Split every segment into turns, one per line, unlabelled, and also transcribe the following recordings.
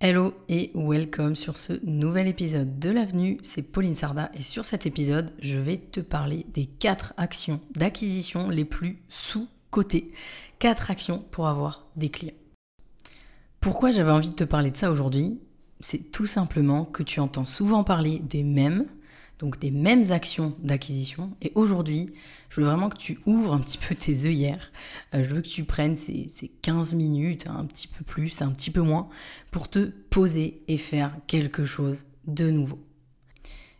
Hello et welcome sur ce nouvel épisode de l'avenue, c'est Pauline Sarda et sur cet épisode je vais te parler des 4 actions d'acquisition les plus sous-cotées. 4 actions pour avoir des clients. Pourquoi j'avais envie de te parler de ça aujourd'hui? C'est tout simplement que tu entends souvent parler des mêmes, donc des mêmes actions d'acquisition. Et aujourd'hui, je veux vraiment que tu ouvres un petit peu tes œillères. Euh, je veux que tu prennes ces, 15 minutes, un petit peu plus, un petit peu moins, pour te poser et faire quelque chose de nouveau.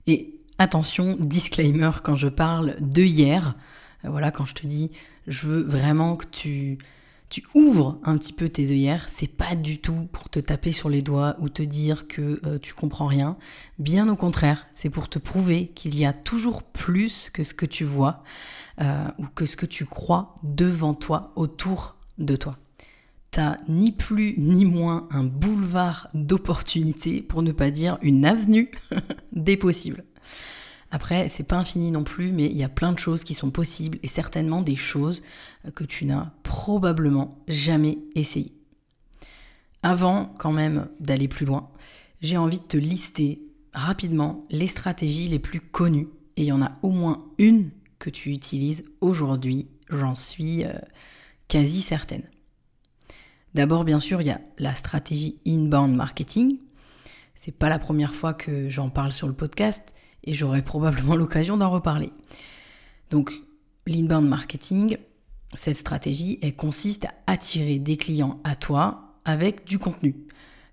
Et attention, disclaimer quand je parle d'œillères, euh, voilà, quand je te dis, je veux vraiment que tu tu ouvres un petit peu tes œillères, c'est pas du tout pour te taper sur les doigts ou te dire que euh, tu comprends rien. Bien au contraire, c'est pour te prouver qu'il y a toujours plus que ce que tu vois euh, ou que ce que tu crois devant toi, autour de toi. T'as ni plus ni moins un boulevard d'opportunités, pour ne pas dire une avenue des possibles. Après, c'est pas infini non plus, mais il y a plein de choses qui sont possibles et certainement des choses euh, que tu n'as probablement jamais essayé. Avant quand même d'aller plus loin, j'ai envie de te lister rapidement les stratégies les plus connues et il y en a au moins une que tu utilises aujourd'hui, j'en suis euh, quasi certaine. D'abord, bien sûr, il y a la stratégie inbound marketing. C'est pas la première fois que j'en parle sur le podcast et j'aurai probablement l'occasion d'en reparler. Donc, l'inbound marketing, cette stratégie, elle consiste à attirer des clients à toi avec du contenu.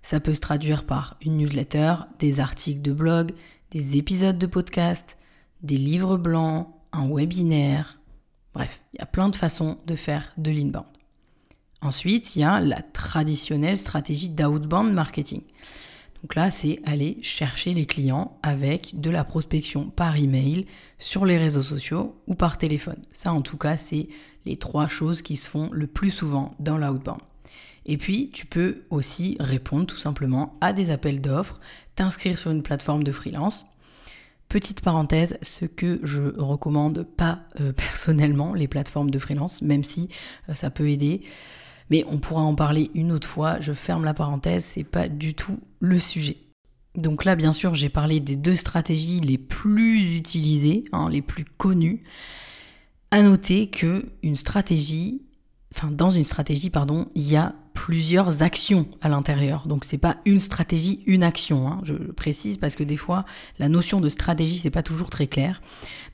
Ça peut se traduire par une newsletter, des articles de blog, des épisodes de podcast, des livres blancs, un webinaire. Bref, il y a plein de façons de faire de l'inbound. Ensuite, il y a la traditionnelle stratégie d'outbound marketing. Donc là, c'est aller chercher les clients avec de la prospection par email, sur les réseaux sociaux ou par téléphone. Ça, en tout cas, c'est les trois choses qui se font le plus souvent dans l'outbound. Et puis, tu peux aussi répondre tout simplement à des appels d'offres, t'inscrire sur une plateforme de freelance. Petite parenthèse, ce que je recommande pas euh, personnellement, les plateformes de freelance, même si euh, ça peut aider. Mais on pourra en parler une autre fois. Je ferme la parenthèse, c'est pas du tout le sujet. Donc là, bien sûr, j'ai parlé des deux stratégies les plus utilisées, hein, les plus connues. À noter que une stratégie, enfin dans une stratégie, pardon, il y a plusieurs actions à l'intérieur. Donc c'est pas une stratégie, une action. Hein. Je précise parce que des fois la notion de stratégie c'est pas toujours très clair.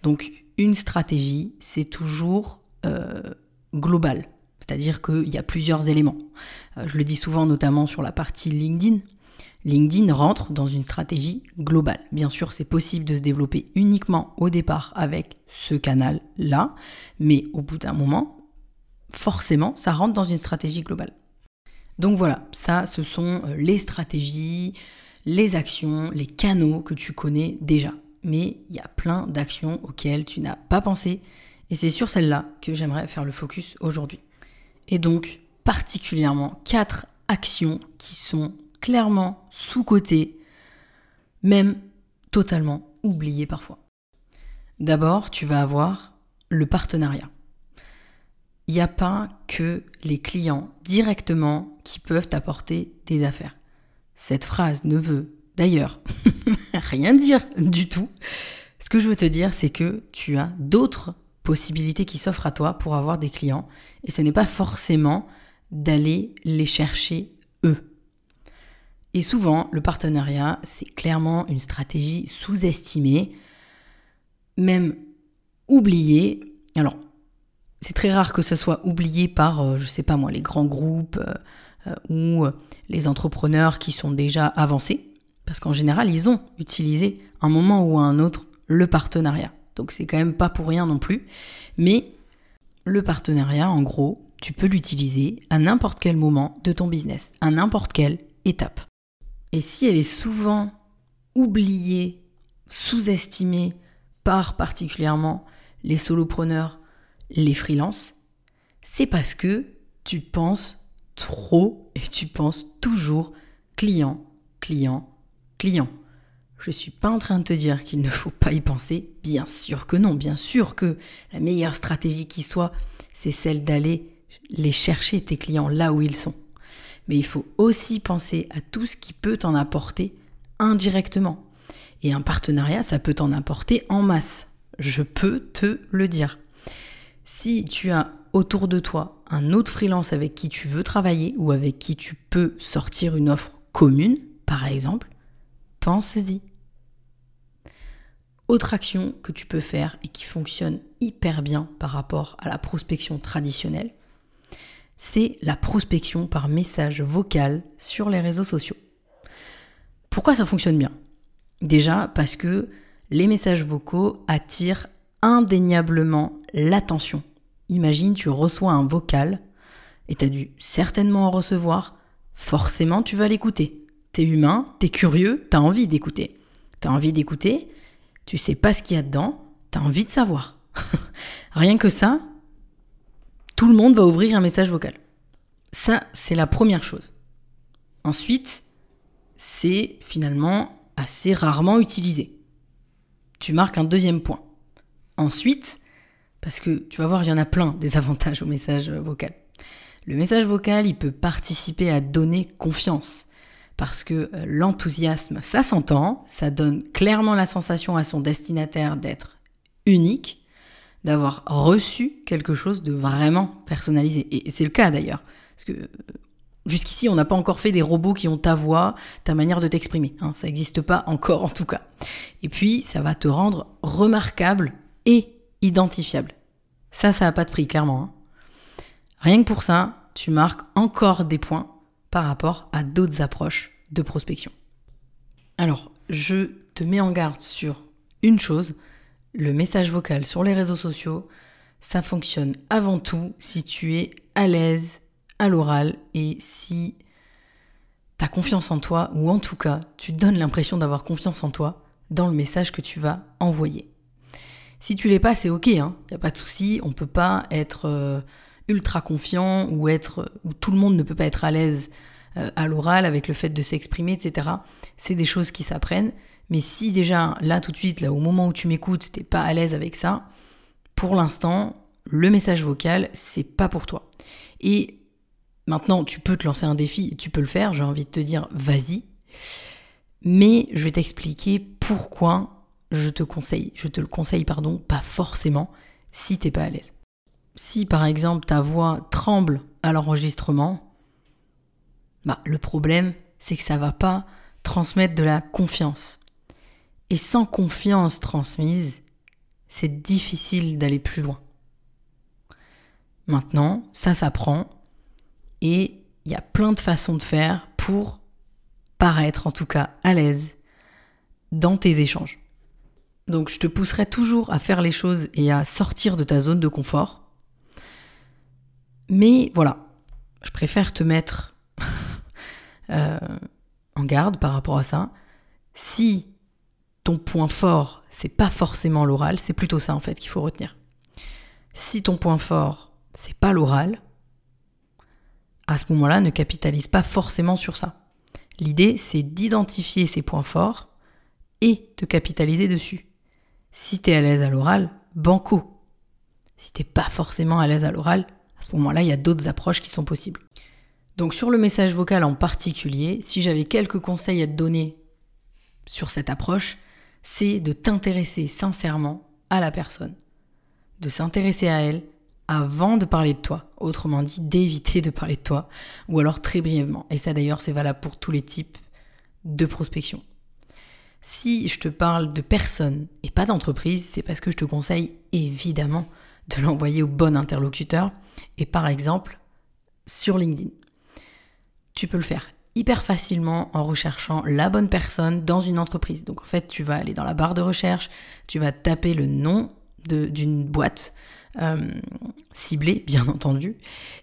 Donc une stratégie c'est toujours euh, global. C'est-à-dire qu'il y a plusieurs éléments. Euh, je le dis souvent notamment sur la partie LinkedIn. LinkedIn rentre dans une stratégie globale. Bien sûr, c'est possible de se développer uniquement au départ avec ce canal-là, mais au bout d'un moment, forcément, ça rentre dans une stratégie globale. Donc voilà, ça, ce sont euh, les stratégies, les actions, les canaux que tu connais déjà. Mais il y a plein d'actions auxquelles tu n'as pas pensé, et c'est sur celles-là que j'aimerais faire le focus aujourd'hui et donc particulièrement quatre actions qui sont clairement sous-cotées, même totalement oubliées parfois. D'abord, tu vas avoir le partenariat. Il n'y a pas que les clients directement qui peuvent t'apporter des affaires. Cette phrase ne veut d'ailleurs rien dire du tout. Ce que je veux te dire, c'est que tu as d'autres possibilités qui s'offrent à toi pour avoir des clients. Et ce n'est pas forcément d'aller les chercher eux. Et souvent, le partenariat, c'est clairement une stratégie sous-estimée, même oubliée. Alors, c'est très rare que ce soit oublié par, euh, je sais pas moi, les grands groupes euh, euh, ou les entrepreneurs qui sont déjà avancés, parce qu'en général, ils ont utilisé un moment ou un autre le partenariat. Donc c'est quand même pas pour rien non plus. Mais le partenariat, en gros, tu peux l'utiliser à n'importe quel moment de ton business, à n'importe quelle étape. Et si elle est souvent oubliée, sous-estimée par particulièrement les solopreneurs, les freelances, c'est parce que tu penses trop et tu penses toujours client, client, client. Je ne suis pas en train de te dire qu'il ne faut pas y penser, bien sûr que non, bien sûr que la meilleure stratégie qui soit, c'est celle d'aller les chercher tes clients là où ils sont. mais il faut aussi penser à tout ce qui peut t'en apporter indirectement. Et un partenariat, ça peut t'en apporter en masse. Je peux te le dire. Si tu as autour de toi un autre freelance avec qui tu veux travailler ou avec qui tu peux sortir une offre commune, par exemple, pense-y. Autre action que tu peux faire et qui fonctionne hyper bien par rapport à la prospection traditionnelle, c'est la prospection par message vocal sur les réseaux sociaux. Pourquoi ça fonctionne bien? Déjà parce que les messages vocaux attirent indéniablement l'attention. Imagine, tu reçois un vocal et tu as dû certainement en recevoir, forcément tu vas l'écouter. T'es humain, t'es curieux, t'as envie d'écouter. T'as envie d'écouter, tu sais pas ce qu'il y a dedans, t'as envie de savoir. Rien que ça, tout le monde va ouvrir un message vocal. Ça, c'est la première chose. Ensuite, c'est finalement assez rarement utilisé. Tu marques un deuxième point. Ensuite, parce que tu vas voir, il y en a plein des avantages au message vocal. Le message vocal, il peut participer à donner confiance. Parce que euh, l'enthousiasme, ça s'entend, ça donne clairement la sensation à son destinataire d'être unique, d'avoir reçu quelque chose de vraiment personnalisé. Et c'est le cas d'ailleurs. Parce que euh, jusqu'ici, on n'a pas encore fait des robots qui ont ta voix, ta manière de t'exprimer. Hein. ça n'existe pas encore en tout cas. Et puis, ça va te rendre remarquable et identifiable. Ça, ça n'a pas de prix, clairement. Hein. Rien que pour ça, tu marques encore des points par rapport à d'autres approches de prospection. Alors, je te mets en garde sur une chose, le message vocal sur les réseaux sociaux, ça fonctionne avant tout si tu es à l'aise à l'oral et si tu as confiance en toi, ou en tout cas, tu donnes l'impression d'avoir confiance en toi dans le message que tu vas envoyer. Si tu l'es pas, c'est ok, il hein, n'y a pas de souci, on peut pas être euh, ultra confiant ou être ou tout le monde ne peut pas être à l'aise euh, à l'oral avec le fait de s'exprimer, etc. C'est des choses qui s'apprennent. Mais si déjà là tout de suite, là au moment où tu m'écoutes, t'es pas à l'aise avec ça, pour l'instant, le message vocal, c'est pas pour toi. Et Maintenant, tu peux te lancer un défi, tu peux le faire, j'ai envie de te dire vas-y. Mais je vais t'expliquer pourquoi je te conseille, je te le conseille pardon, pas forcément si t'es pas à l'aise. Si par exemple ta voix tremble à l'enregistrement, bah le problème c'est que ça va pas transmettre de la confiance. Et sans confiance transmise, c'est difficile d'aller plus loin. Maintenant, ça s'apprend, et il y a plein de façons de faire pour paraître en tout cas à l'aise dans tes échanges. Donc je te pousserai toujours à faire les choses et à sortir de ta zone de confort. Mais voilà, je préfère te mettre euh, en garde par rapport à ça. Si ton point fort, c'est pas forcément l'oral, c'est plutôt ça en fait qu'il faut retenir. Si ton point fort, c'est pas l'oral, à ce moment-là, ne capitalise pas forcément sur ça. L'idée, c'est d'identifier ses points forts et de capitaliser dessus. Si tu es à l'aise à l'oral, banco. Si t'es pas forcément à l'aise à l'oral, à ce moment-là, il y a d'autres approches qui sont possibles. Donc sur le message vocal en particulier, si j'avais quelques conseils à te donner sur cette approche, c'est de t'intéresser sincèrement à la personne, de s'intéresser à elle, avant de parler de toi. Autrement dit, d'éviter de parler de toi, ou alors très brièvement. Et ça d'ailleurs, c'est valable pour tous les types de prospection. Si je te parle de personne et pas d'entreprise, c'est parce que je te conseille évidemment de l'envoyer au bon interlocuteur et par exemple sur LinkedIn. Tu peux le faire hyper facilement en recherchant la bonne personne dans une entreprise. Donc en fait, tu vas aller dans la barre de recherche, tu vas taper le nom d'une boîte euh, ciblé, bien entendu.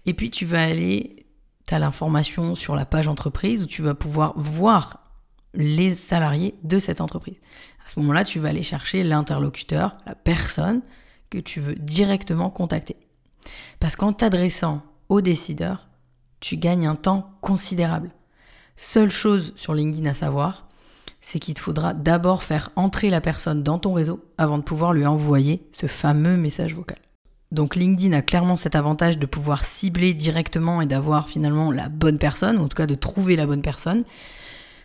Et puis tu vas aller, tu as l'information sur la page entreprise où tu vas pouvoir voir les salariés de cette entreprise. À ce moment-là, tu vas aller chercher l'interlocuteur, la personne que tu veux directement contacter. Parce qu'en t'adressant aux décideurs, tu gagnes un temps considérable. Seule chose sur LinkedIn à savoir, c'est qu'il te faudra d'abord faire entrer la personne dans ton réseau avant de pouvoir lui envoyer ce fameux message vocal. Donc LinkedIn a clairement cet avantage de pouvoir cibler directement et d'avoir finalement la bonne personne, ou en tout cas de trouver la bonne personne.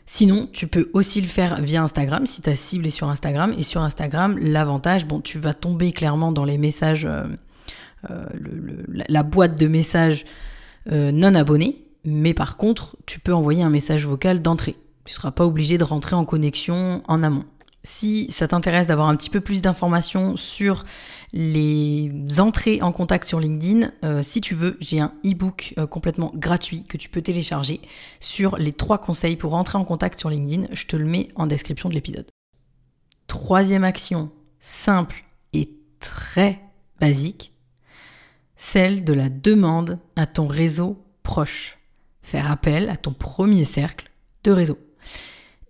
Sinon, tu peux aussi le faire via Instagram si tu as ciblé sur Instagram. Et sur Instagram, l'avantage, bon, tu vas tomber clairement dans les messages, euh, la boîte de messages euh, non abonnés. Mais par contre, tu peux envoyer un message vocal d'entrée. Tu ne seras pas obligé de rentrer en connexion en amont. Si ça t'intéresse d'avoir un petit peu plus d'informations sur les entrées en contact sur LinkedIn, euh, si tu veux, j'ai un e-book complètement gratuit que tu peux télécharger sur les trois conseils pour entrer en contact sur LinkedIn. Je te le mets en description de l'épisode. Troisième action, simple et très basique, celle de la demande à ton réseau proche. Faire appel à ton premier cercle de réseau.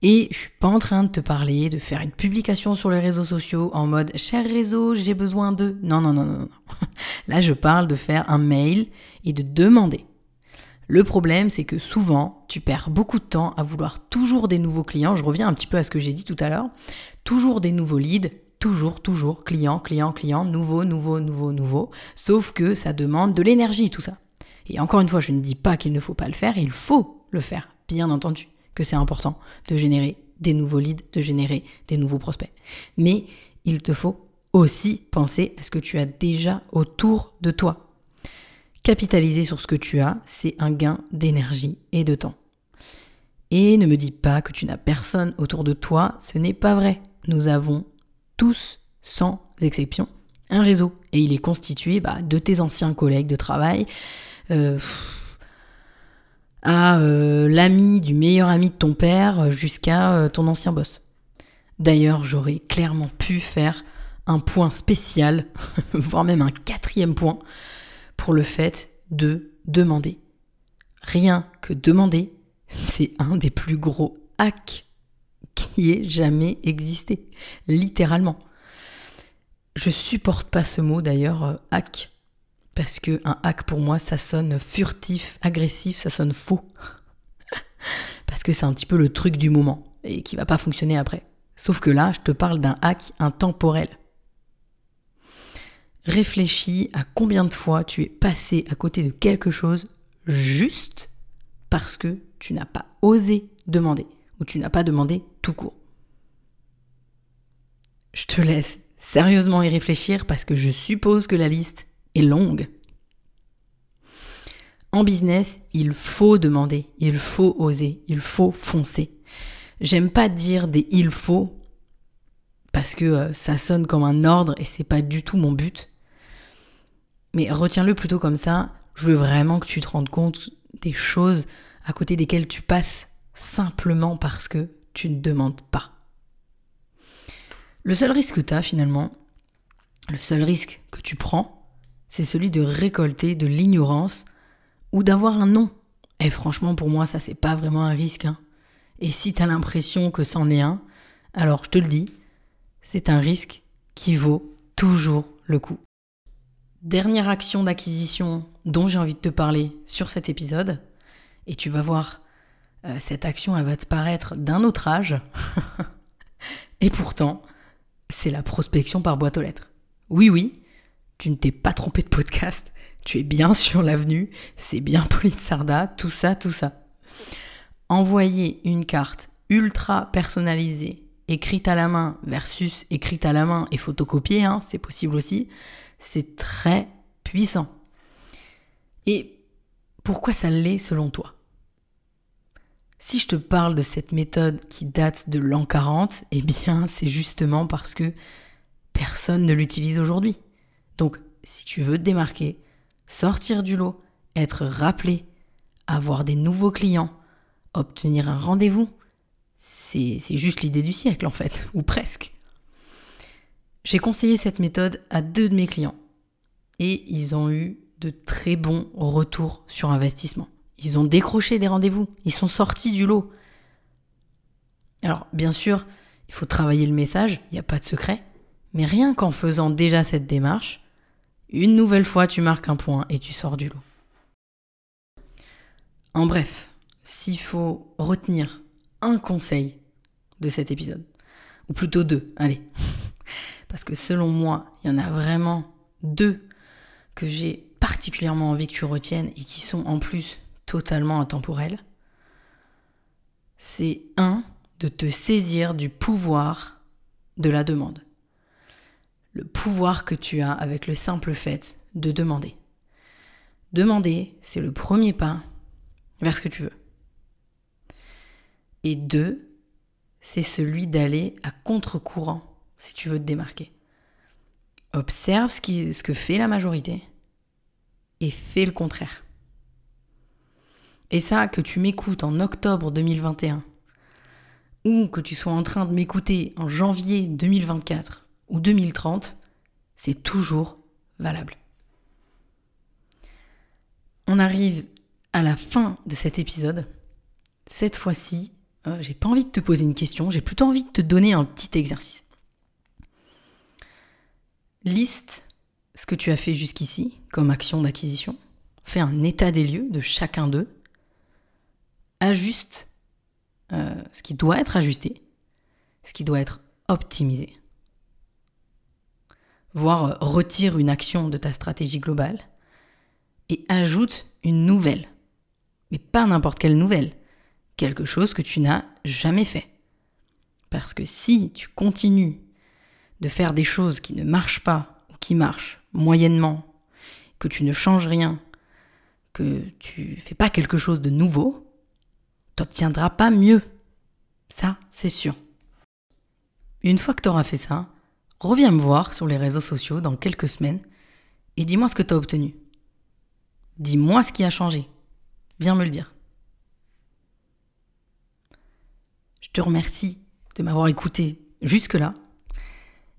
Et je suis pas en train de te parler de faire une publication sur les réseaux sociaux en mode cher réseau, j'ai besoin de. Non, non, non, non, non. Là, je parle de faire un mail et de demander. Le problème, c'est que souvent, tu perds beaucoup de temps à vouloir toujours des nouveaux clients. Je reviens un petit peu à ce que j'ai dit tout à l'heure. Toujours des nouveaux leads, toujours, toujours, client, client, client, nouveau, nouveau, nouveau, nouveau. Sauf que ça demande de l'énergie, tout ça. Et encore une fois, je ne dis pas qu'il ne faut pas le faire, il faut le faire, bien entendu que c'est important de générer des nouveaux leads, de générer des nouveaux prospects. Mais il te faut aussi penser à ce que tu as déjà autour de toi. Capitaliser sur ce que tu as, c'est un gain d'énergie et de temps. Et ne me dis pas que tu n'as personne autour de toi, ce n'est pas vrai. Nous avons tous, sans exception, un réseau. Et il est constitué bah, de tes anciens collègues de travail, euh, à euh, l'ami du meilleur ami de ton père jusqu'à euh, ton ancien boss. D'ailleurs, j'aurais clairement pu faire un point spécial, voire même un quatrième point, pour le fait de demander. Rien que demander, c'est un des plus gros hacks qui ait jamais existé, littéralement. Je supporte pas ce mot d'ailleurs, hack parce que un hack pour moi ça sonne furtif, agressif, ça sonne faux. parce que c'est un petit peu le truc du moment et qui va pas fonctionner après. Sauf que là, je te parle d'un hack intemporel. Réfléchis à combien de fois tu es passé à côté de quelque chose juste parce que tu n'as pas osé demander ou tu n'as pas demandé tout court. Je te laisse sérieusement y réfléchir parce que je suppose que la liste est longue. En business, il faut demander, il faut oser, il faut foncer. J'aime pas dire des il faut parce que euh, ça sonne comme un ordre et c'est pas du tout mon but. Mais retiens-le plutôt comme ça. Je veux vraiment que tu te rendes compte des choses à côté desquelles tu passes simplement parce que tu ne demandes pas. Le seul risque que tu as finalement, le seul risque que tu prends, c'est celui de récolter de l'ignorance ou d'avoir un non. Et franchement, pour moi, ça, c'est pas vraiment un risque. Hein. Et si tu as l'impression que c'en est un, alors je te le dis, c'est un risque qui vaut toujours le coup. Dernière action d'acquisition dont j'ai envie de te parler sur cet épisode, et tu vas voir, euh, cette action, elle va te paraître d'un autre âge, et pourtant, c'est la prospection par boîte aux lettres. Oui, oui, tu ne t'es pas trompé de podcast, tu es bien sur l'avenue, c'est bien Pauline Sarda, tout ça, tout ça. Envoyer une carte ultra personnalisée, écrite à la main versus écrite à la main et photocopiée, hein, c'est possible aussi, c'est très puissant. Et pourquoi ça l'est selon toi? Si je te parle de cette méthode qui date de l'an 40, eh bien c'est justement parce que personne ne l'utilise aujourd'hui. Donc, si tu veux te démarquer, sortir du lot, être rappelé, avoir des nouveaux clients, obtenir un rendez-vous, c'est juste l'idée du siècle en fait, ou presque. J'ai conseillé cette méthode à deux de mes clients et ils ont eu de très bons retours sur investissement. Ils ont décroché des rendez-vous, ils sont sortis du lot. Alors bien sûr, il faut travailler le message, il n'y a pas de secret, mais rien qu'en faisant déjà cette démarche, une nouvelle fois, tu marques un point et tu sors du lot. En bref, s'il faut retenir un conseil de cet épisode, ou plutôt deux, allez, parce que selon moi, il y en a vraiment deux que j'ai particulièrement envie que tu retiennes et qui sont en plus totalement intemporels, c'est un, de te saisir du pouvoir de la demande. Le pouvoir que tu as avec le simple fait de demander. Demander, c'est le premier pas vers ce que tu veux. Et deux, c'est celui d'aller à contre-courant si tu veux te démarquer. Observe ce, ce que fait la majorité et fais le contraire. Et ça, que tu m'écoutes en octobre 2021 ou que tu sois en train de m'écouter en janvier 2024 ou 2030, c'est toujours valable. On arrive à la fin de cet épisode. Cette fois-ci, euh, j'ai pas envie de te poser une question, j'ai plutôt envie de te donner un petit exercice. Liste ce que tu as fait jusqu'ici comme action d'acquisition. Fais un état des lieux de chacun d'eux. Ajuste euh, ce qui doit être ajusté, ce qui doit être optimisé. Voire euh, retire une action de ta stratégie globale et ajoute une nouvelle. Mais pas n'importe quelle nouvelle. Quelque chose que tu n'as jamais fait. Parce que si tu continues de faire des choses qui ne marchent pas ou qui marchent moyennement, que tu ne changes rien, que tu fais pas quelque chose de nouveau, t'obtiendras pas mieux. Ça, c'est sûr. Une fois que tu fait ça, reviens me voir sur les réseaux sociaux dans quelques semaines et dis-moi ce que tu as obtenu. Dis-moi ce qui a changé. Viens me le dire. Je te remercie de m'avoir écouté jusque-là.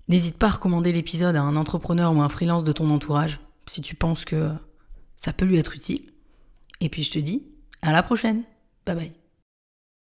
N'hésite pas à recommander l'épisode à un entrepreneur ou un freelance de ton entourage si tu penses que ça peut lui être utile. Et puis je te dis à la prochaine. Bye bye.